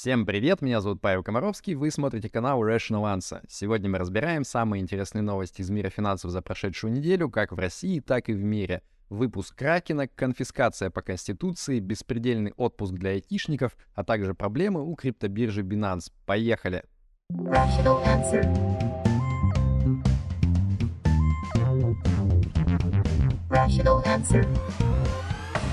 Всем привет, меня зовут Павел Комаровский, вы смотрите канал Rational Answer. Сегодня мы разбираем самые интересные новости из мира финансов за прошедшую неделю, как в России, так и в мире. Выпуск Кракена, конфискация по Конституции, беспредельный отпуск для айтишников, а также проблемы у криптобиржи Binance. Поехали! Rational Answer. Rational Answer.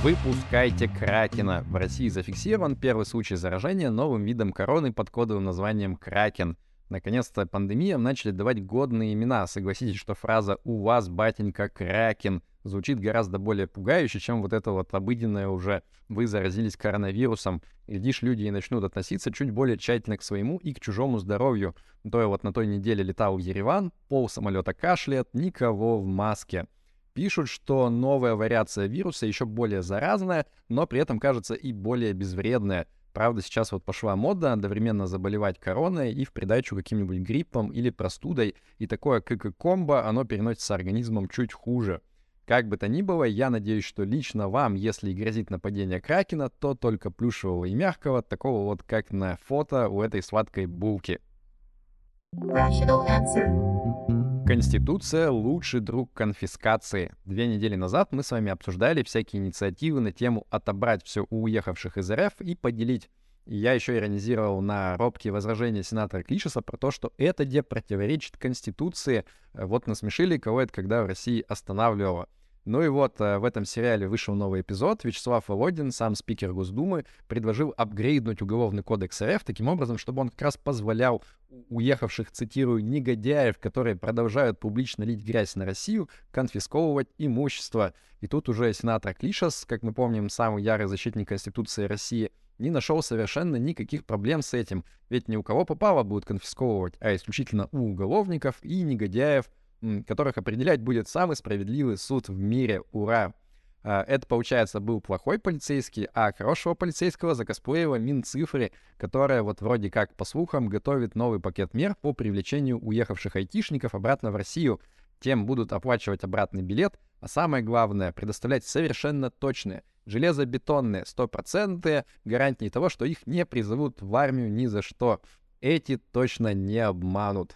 Выпускайте Кракена. В России зафиксирован первый случай заражения новым видом короны под кодовым названием Кракен. Наконец-то пандемиям начали давать годные имена. Согласитесь, что фраза «У вас, батенька, Кракен» звучит гораздо более пугающе, чем вот это вот обыденное уже «Вы заразились коронавирусом». Глядишь, люди и начнут относиться чуть более тщательно к своему и к чужому здоровью. То я вот на той неделе летал в Ереван, пол самолета кашляет, никого в маске. Пишут, что новая вариация вируса еще более заразная, но при этом кажется и более безвредная. Правда, сейчас вот пошла мода одновременно заболевать короной и в придачу каким-нибудь гриппом или простудой, и такое КК-комбо, оно переносится организмом чуть хуже. Как бы то ни было, я надеюсь, что лично вам, если и грозит нападение Кракена, то только плюшевого и мягкого, такого вот как на фото у этой сладкой булки. Rational answer. Конституция — лучший друг конфискации. Две недели назад мы с вами обсуждали всякие инициативы на тему отобрать все у уехавших из РФ и поделить. Я еще иронизировал на робкие возражения сенатора Клишеса про то, что это где противоречит Конституции. Вот насмешили кого это, когда в России останавливало. Ну и вот э, в этом сериале вышел новый эпизод. Вячеслав Володин, сам спикер Госдумы, предложил апгрейднуть Уголовный кодекс РФ таким образом, чтобы он как раз позволял уехавших, цитирую, негодяев, которые продолжают публично лить грязь на Россию, конфисковывать имущество. И тут уже сенатор Клишас, как мы помним, самый ярый защитник Конституции России, не нашел совершенно никаких проблем с этим. Ведь ни у кого попало будут конфисковывать, а исключительно у уголовников и негодяев, которых определять будет самый справедливый суд в мире. Ура! А, это, получается, был плохой полицейский, а хорошего полицейского закосплеила Минцифры, которая вот вроде как, по слухам, готовит новый пакет мер по привлечению уехавших айтишников обратно в Россию. Тем будут оплачивать обратный билет, а самое главное, предоставлять совершенно точные, железобетонные, стопроцентные гарантии того, что их не призовут в армию ни за что. Эти точно не обманут.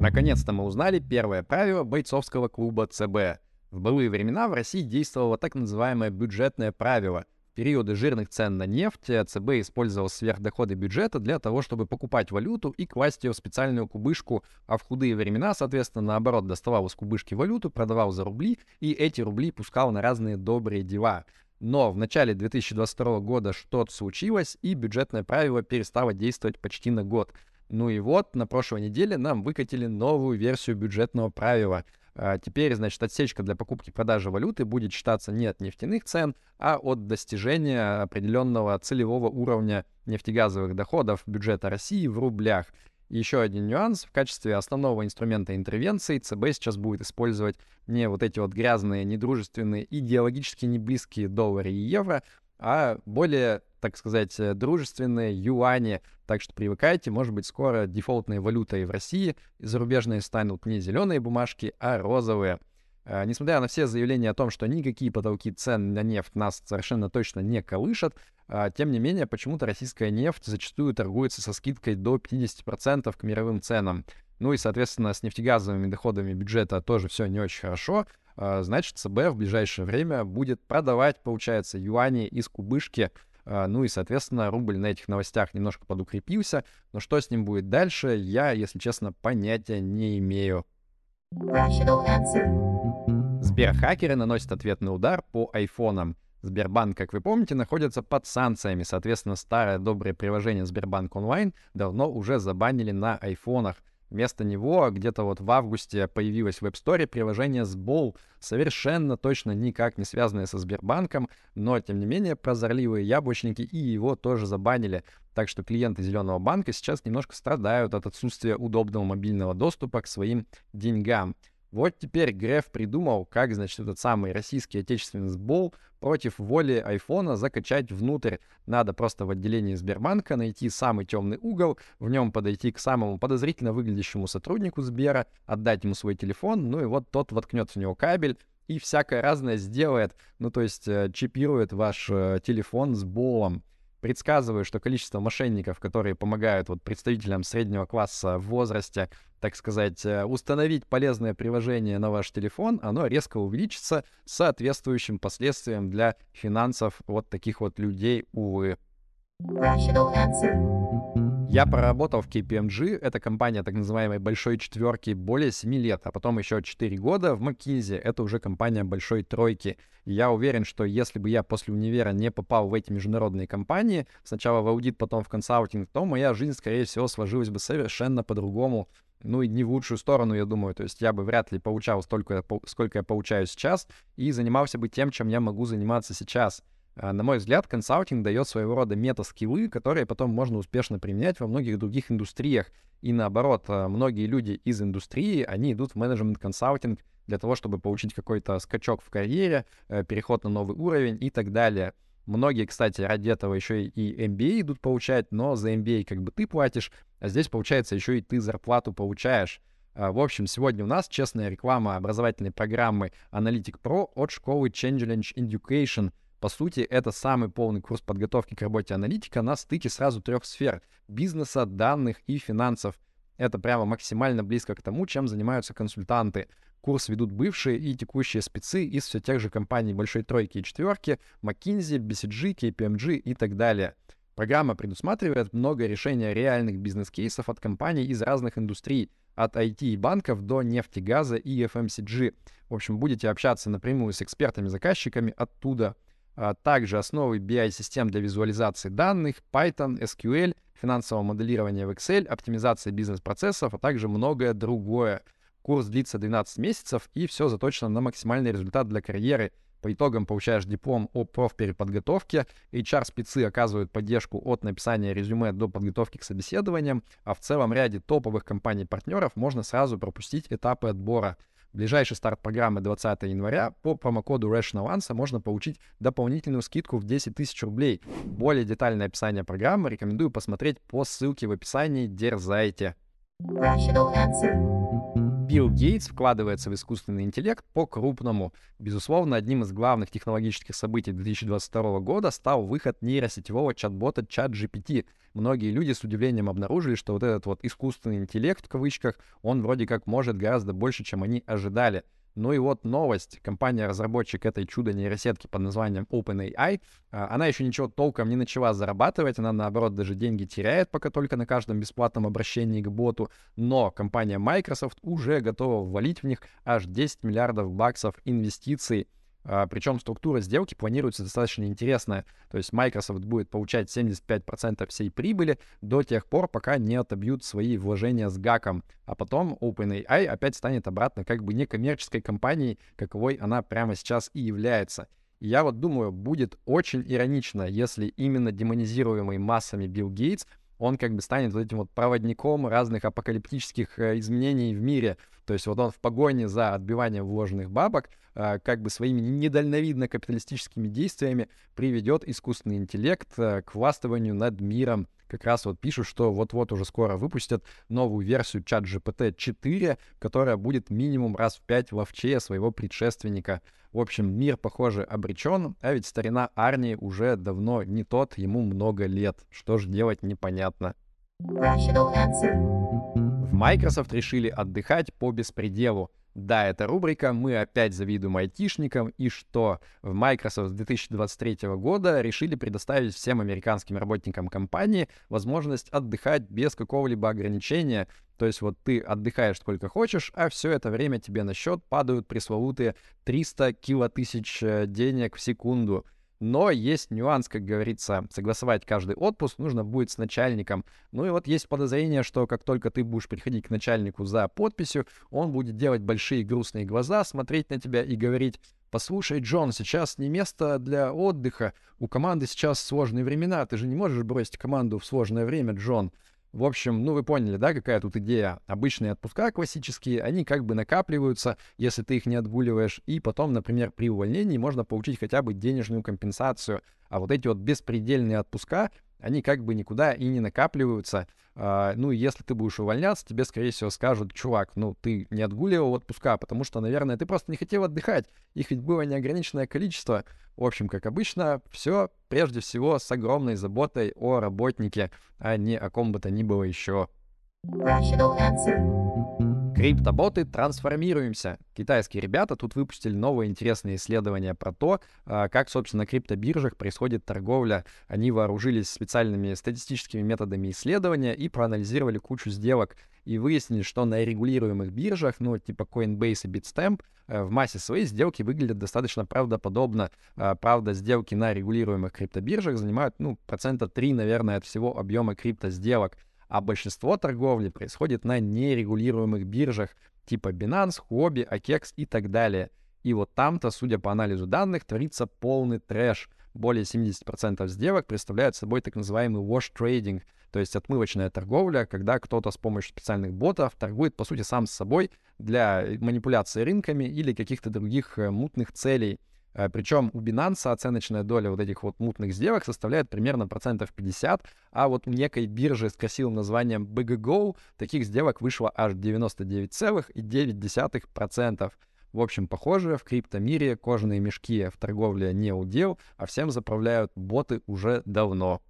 Наконец-то мы узнали первое правило бойцовского клуба ЦБ. В былые времена в России действовало так называемое бюджетное правило. В периоды жирных цен на нефть ЦБ использовал сверхдоходы бюджета для того, чтобы покупать валюту и класть ее в специальную кубышку, а в худые времена, соответственно, наоборот, доставал из кубышки валюту, продавал за рубли и эти рубли пускал на разные добрые дела. Но в начале 2022 года что-то случилось, и бюджетное правило перестало действовать почти на год. Ну и вот, на прошлой неделе нам выкатили новую версию бюджетного правила. А теперь, значит, отсечка для покупки-продажи валюты будет считаться не от нефтяных цен, а от достижения определенного целевого уровня нефтегазовых доходов бюджета России в рублях. Еще один нюанс. В качестве основного инструмента интервенции ЦБ сейчас будет использовать не вот эти вот грязные, недружественные, идеологически не близкие доллары и евро, а более так сказать, э, дружественные юани. Так что привыкайте, может быть, скоро дефолтной валютой в России зарубежные станут не зеленые бумажки, а розовые. А, несмотря на все заявления о том, что никакие потолки цен на нефть нас совершенно точно не колышат, а, тем не менее, почему-то российская нефть зачастую торгуется со скидкой до 50% к мировым ценам. Ну и, соответственно, с нефтегазовыми доходами бюджета тоже все не очень хорошо. А, значит, ЦБ в ближайшее время будет продавать, получается, юани из кубышки ну и, соответственно, рубль на этих новостях немножко подукрепился. Но что с ним будет дальше, я, если честно, понятия не имею. Сберхакеры наносят ответный удар по айфонам. Сбербанк, как вы помните, находится под санкциями. Соответственно, старое доброе приложение Сбербанк онлайн давно уже забанили на айфонах. Вместо него где-то вот в августе появилось в App Store приложение Сбол, совершенно точно никак не связанное со Сбербанком, но тем не менее прозорливые яблочники и его тоже забанили. Так что клиенты Зеленого банка сейчас немножко страдают от отсутствия удобного мобильного доступа к своим деньгам. Вот теперь Греф придумал, как, значит, этот самый российский отечественный сбол против воли айфона закачать внутрь. Надо просто в отделении Сбербанка найти самый темный угол, в нем подойти к самому подозрительно выглядящему сотруднику Сбера, отдать ему свой телефон, ну и вот тот воткнет в него кабель, и всякое разное сделает, ну то есть э, чипирует ваш э, телефон с болом. Предсказываю, что количество мошенников, которые помогают вот представителям среднего класса в возрасте, так сказать, э, установить полезное приложение на ваш телефон, оно резко увеличится с соответствующим последствием для финансов вот таких вот людей, увы. Я проработал в KPMG, это компания так называемой большой четверки, более 7 лет, а потом еще 4 года в McKinsey, это уже компания большой тройки. Я уверен, что если бы я после универа не попал в эти международные компании, сначала в аудит, потом в консалтинг, то моя жизнь, скорее всего, сложилась бы совершенно по-другому, ну и не в лучшую сторону, я думаю. То есть я бы вряд ли получал столько, сколько я получаю сейчас, и занимался бы тем, чем я могу заниматься сейчас. А, на мой взгляд, консалтинг дает своего рода мета-скиллы, которые потом можно успешно применять во многих других индустриях. И наоборот, а, многие люди из индустрии, они идут в менеджмент-консалтинг для того, чтобы получить какой-то скачок в карьере, э, переход на новый уровень и так далее. Многие, кстати, ради этого еще и MBA идут получать, но за MBA как бы ты платишь, а здесь, получается, еще и ты зарплату получаешь. А, в общем, сегодня у нас честная реклама образовательной программы Analytic Pro от школы Changeling Education — по сути, это самый полный курс подготовки к работе аналитика на стыке сразу трех сфер — бизнеса, данных и финансов. Это прямо максимально близко к тому, чем занимаются консультанты. Курс ведут бывшие и текущие спецы из все тех же компаний Большой Тройки и Четверки, McKinsey, BCG, KPMG и так далее. Программа предусматривает много решения реальных бизнес-кейсов от компаний из разных индустрий, от IT и банков до нефти, газа и FMCG. В общем, будете общаться напрямую с экспертами-заказчиками оттуда — а также основы BI-систем для визуализации данных, Python, SQL, финансового моделирования в Excel, оптимизация бизнес-процессов, а также многое другое. Курс длится 12 месяцев, и все заточено на максимальный результат для карьеры. По итогам получаешь диплом о профпереподготовке, HR-спецы оказывают поддержку от написания резюме до подготовки к собеседованиям, а в целом ряде топовых компаний-партнеров можно сразу пропустить этапы отбора — Ближайший старт программы 20 января. По промокоду Rational Answer можно получить дополнительную скидку в 10 тысяч рублей. Более детальное описание программы рекомендую посмотреть по ссылке в описании. Дерзайте! Rational Answer. Билл Гейтс вкладывается в искусственный интеллект по-крупному. Безусловно, одним из главных технологических событий 2022 года стал выход нейросетевого чат-бота ChatGPT. Многие люди с удивлением обнаружили, что вот этот вот искусственный интеллект, в кавычках, он вроде как может гораздо больше, чем они ожидали. Ну и вот новость. Компания-разработчик этой чудо-нейросетки под названием OpenAI, а, она еще ничего толком не начала зарабатывать, она, наоборот, даже деньги теряет пока только на каждом бесплатном обращении к боту, но компания Microsoft уже готова ввалить в них аж 10 миллиардов баксов инвестиций причем структура сделки планируется достаточно интересная. То есть Microsoft будет получать 75% всей прибыли до тех пор, пока не отобьют свои вложения с гаком. А потом OpenAI опять станет обратно как бы некоммерческой компанией, каковой она прямо сейчас и является. Я вот думаю, будет очень иронично, если именно демонизируемый массами Билл Гейтс он как бы станет вот этим вот проводником разных апокалиптических э, изменений в мире. То есть вот он в погоне за отбиванием вложенных бабок э, как бы своими недальновидно капиталистическими действиями приведет искусственный интеллект э, к властвованию над миром. Как раз вот пишут, что вот-вот уже скоро выпустят новую версию чат GPT 4, которая будет минимум раз в пять ловчее своего предшественника. В общем, мир, похоже, обречен, а ведь старина Арни уже давно не тот, ему много лет. Что же делать, непонятно. В Microsoft решили отдыхать по беспределу. Да, это рубрика «Мы опять завидуем айтишникам» и что? В Microsoft с 2023 года решили предоставить всем американским работникам компании возможность отдыхать без какого-либо ограничения. То есть вот ты отдыхаешь сколько хочешь, а все это время тебе на счет падают пресловутые 300 килотысяч э, денег в секунду. Но есть нюанс, как говорится, согласовать каждый отпуск нужно будет с начальником. Ну и вот есть подозрение, что как только ты будешь приходить к начальнику за подписью, он будет делать большие грустные глаза, смотреть на тебя и говорить, «Послушай, Джон, сейчас не место для отдыха. У команды сейчас сложные времена. Ты же не можешь бросить команду в сложное время, Джон. В общем, ну вы поняли, да, какая тут идея. Обычные отпуска классические, они как бы накапливаются, если ты их не отгуливаешь, и потом, например, при увольнении можно получить хотя бы денежную компенсацию. А вот эти вот беспредельные отпуска, они как бы никуда и не накапливаются. А, ну, если ты будешь увольняться, тебе, скорее всего, скажут, чувак, ну, ты не отгуливал отпуска, потому что, наверное, ты просто не хотел отдыхать. Их ведь было неограниченное количество. В общем, как обычно, все прежде всего с огромной заботой о работнике, а не о ком бы то ни было еще. Rational answer. Криптоботы, трансформируемся. Китайские ребята тут выпустили новое интересное исследование про то, а, как, собственно, на криптобиржах происходит торговля. Они вооружились специальными статистическими методами исследования и проанализировали кучу сделок и выяснили, что на регулируемых биржах, ну, типа Coinbase и Bitstamp, э, в массе своей сделки выглядят достаточно правдоподобно. А, правда, сделки на регулируемых криптобиржах занимают, ну, процента 3, наверное, от всего объема криптосделок а большинство торговли происходит на нерегулируемых биржах типа Binance, Huobi, OKEX и так далее. И вот там-то, судя по анализу данных, творится полный трэш. Более 70% сделок представляют собой так называемый wash trading, то есть отмывочная торговля, когда кто-то с помощью специальных ботов торгует, по сути, сам с собой для манипуляции рынками или каких-то других э, мутных целей. Э, Причем у Binance оценочная доля вот этих вот мутных сделок составляет примерно процентов 50, а вот у некой биржи с красивым названием BGGO таких сделок вышло аж 99,9%. В общем, похоже, в криптомире кожаные мешки в торговле не у дел, а всем заправляют боты уже давно.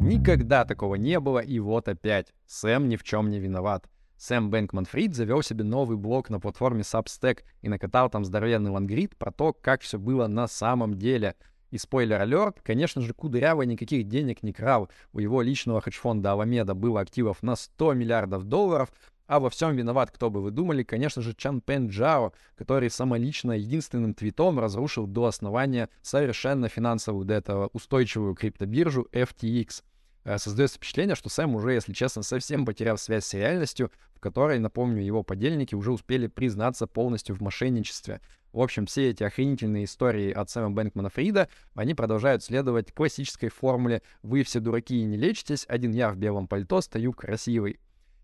Никогда такого не было, и вот опять. Сэм ни в чем не виноват. Сэм Бэнкман-Фрид завел себе новый блог на платформе Substack и накатал там здоровенный лонгрид про то, как все было на самом деле. И spoiler alert, конечно же, Кудрявый никаких денег не крал. У его личного хедж-фонда Аламеда было активов на 100 миллиардов долларов, а во всем виноват, кто бы вы думали, конечно же, Чан Пен Джао, который самолично единственным твитом разрушил до основания совершенно финансовую до этого устойчивую криптобиржу FTX. Э, создается впечатление, что Сэм уже, если честно, совсем потерял связь с реальностью, в которой, напомню, его подельники уже успели признаться полностью в мошенничестве. В общем, все эти охренительные истории от Сэма Бэнкмана Фрида, они продолжают следовать классической формуле «Вы все дураки и не лечитесь, один я в белом пальто стою красивый».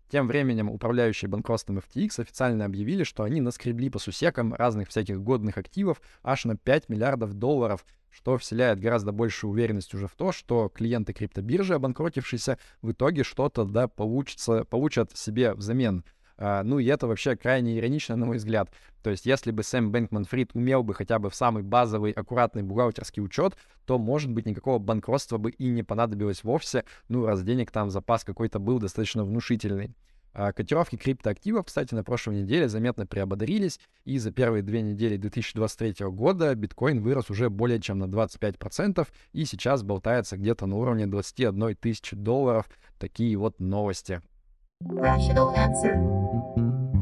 Тем временем управляющие банкротством FTX официально объявили, что они наскребли по сусекам разных всяких годных активов аж на 5 миллиардов долларов, что вселяет гораздо больше уверенность уже в то, что клиенты криптобиржи, обанкротившиеся, в итоге что-то да, получится, получат себе взамен. Uh, ну и это вообще крайне иронично, на мой взгляд. То есть если бы Сэм Бэнкман Фрид умел бы хотя бы в самый базовый, аккуратный бухгалтерский учет, то, может быть, никакого банкротства бы и не понадобилось вовсе, ну раз денег там запас какой-то был достаточно внушительный. А котировки криптоактивов, кстати, на прошлой неделе заметно приободрились, и за первые две недели 2023 года биткоин вырос уже более чем на 25%, и сейчас болтается где-то на уровне 21 тысячи долларов. Такие вот новости.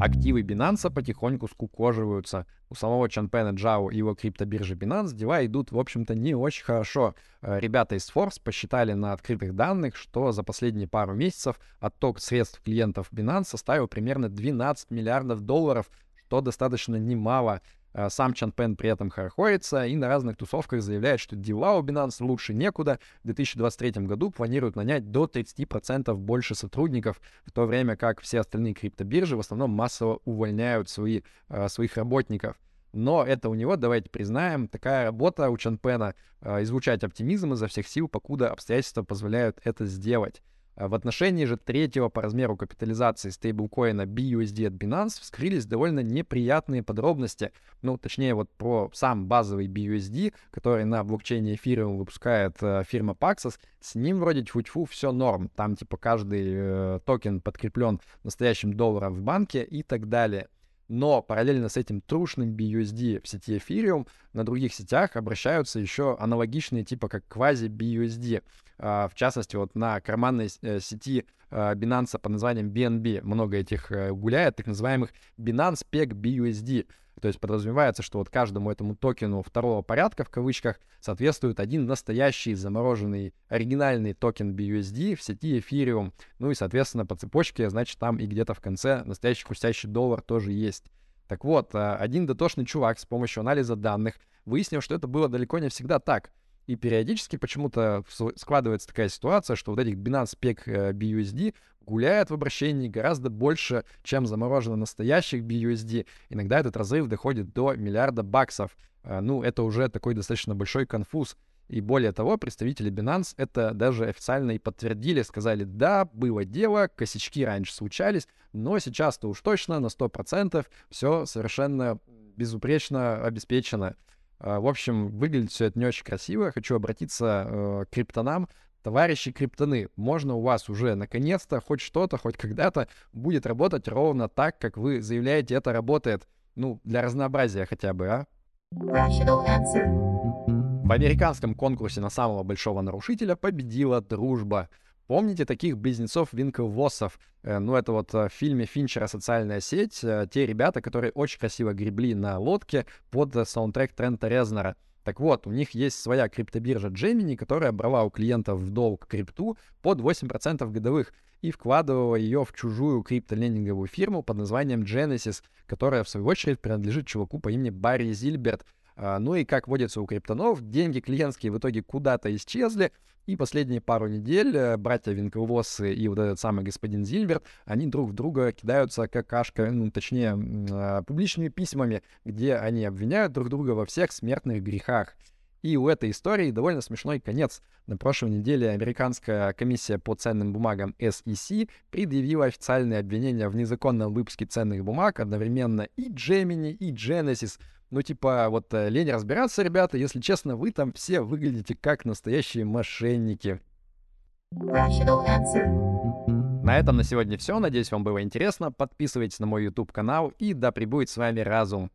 Активы Binance потихоньку скукоживаются. У самого Чанпена Джао и его криптобиржи Binance дела идут, в общем-то, не очень хорошо. Э, ребята из Force посчитали на открытых данных, что за последние пару месяцев отток средств клиентов Binance составил примерно 12 миллиардов долларов, что достаточно немало. Э, сам Чан Пен при этом хорохорится и на разных тусовках заявляет, что дела у Binance лучше некуда. В 2023 году планируют нанять до 30% больше сотрудников, в то время как все остальные криптобиржи в основном массово увольняют свои, э, своих работников. Но это у него, давайте признаем, такая работа у Чанпена э, — излучать оптимизм изо всех сил, покуда обстоятельства позволяют это сделать. В отношении же третьего по размеру капитализации стейблкоина BUSD от Binance вскрылись довольно неприятные подробности. Ну, точнее, вот про сам базовый BUSD, который на блокчейне Ethereum выпускает э, фирма Paxos, с ним вроде тьфу-тьфу все норм. Там типа каждый э, токен подкреплен настоящим долларом в банке и так далее. Но параллельно с этим трушным BUSD в сети Ethereum на других сетях обращаются еще аналогичные типа как квази-BUSD. А, в частности, вот на карманной э, сети а, Binance под названием BNB много этих э, гуляет, так называемых Binance Peg BUSD. То есть подразумевается, что вот каждому этому токену второго порядка, в кавычках, соответствует один настоящий замороженный оригинальный токен BUSD в сети Ethereum. Ну и, соответственно, по цепочке, значит, там и где-то в конце настоящий хрустящий доллар тоже есть. Так вот, а, один дотошный чувак с помощью анализа данных выяснил, что это было далеко не всегда так. И периодически почему-то складывается такая ситуация, что вот этих Binance Peg э, BUSD гуляет в обращении гораздо больше, чем заморожено настоящих BUSD. Иногда этот разрыв доходит до миллиарда баксов. Э, ну, это уже такой достаточно большой конфуз. И более того, представители Binance это даже официально и подтвердили, сказали, да, было дело, косячки раньше случались, но сейчас-то уж точно на 100% все совершенно безупречно обеспечено. А, в общем, выглядит все это не очень красиво. Хочу обратиться э, к криптонам. Товарищи криптоны, можно у вас уже наконец-то хоть что-то, хоть когда-то будет работать ровно так, как вы заявляете, это работает. Ну, для разнообразия хотя бы, а? В американском конкурсе на самого большого нарушителя победила дружба. Помните таких близнецов-винковоссов? Э, ну, это вот э, в фильме Финчера «Социальная сеть». Э, те ребята, которые очень красиво гребли на лодке под саундтрек Трента Резнера. Так вот, у них есть своя криптобиржа Gemini, которая брала у клиентов в долг крипту под 8% годовых и вкладывала ее в чужую криптолендинговую фирму под названием Genesis, которая, в свою очередь, принадлежит чуваку по имени Барри Зильберт, а, ну и как водится у криптонов, деньги клиентские в итоге куда-то исчезли, и последние пару недель э, братья Винклвоссы и вот этот самый господин Зильберт, они друг в друга кидаются как кашка, ну, точнее, а, публичными письмами, где они обвиняют друг друга во всех смертных грехах. И у этой истории довольно смешной конец. На прошлой неделе американская комиссия по ценным бумагам SEC предъявила официальные обвинения в незаконном выпуске ценных бумаг одновременно и Gemini, и Genesis — ну, типа, вот э, лень разбираться, ребята, если честно, вы там все выглядите как настоящие мошенники. На этом на сегодня все. Надеюсь, вам было интересно. Подписывайтесь на мой YouTube канал и да пребудет с вами разум.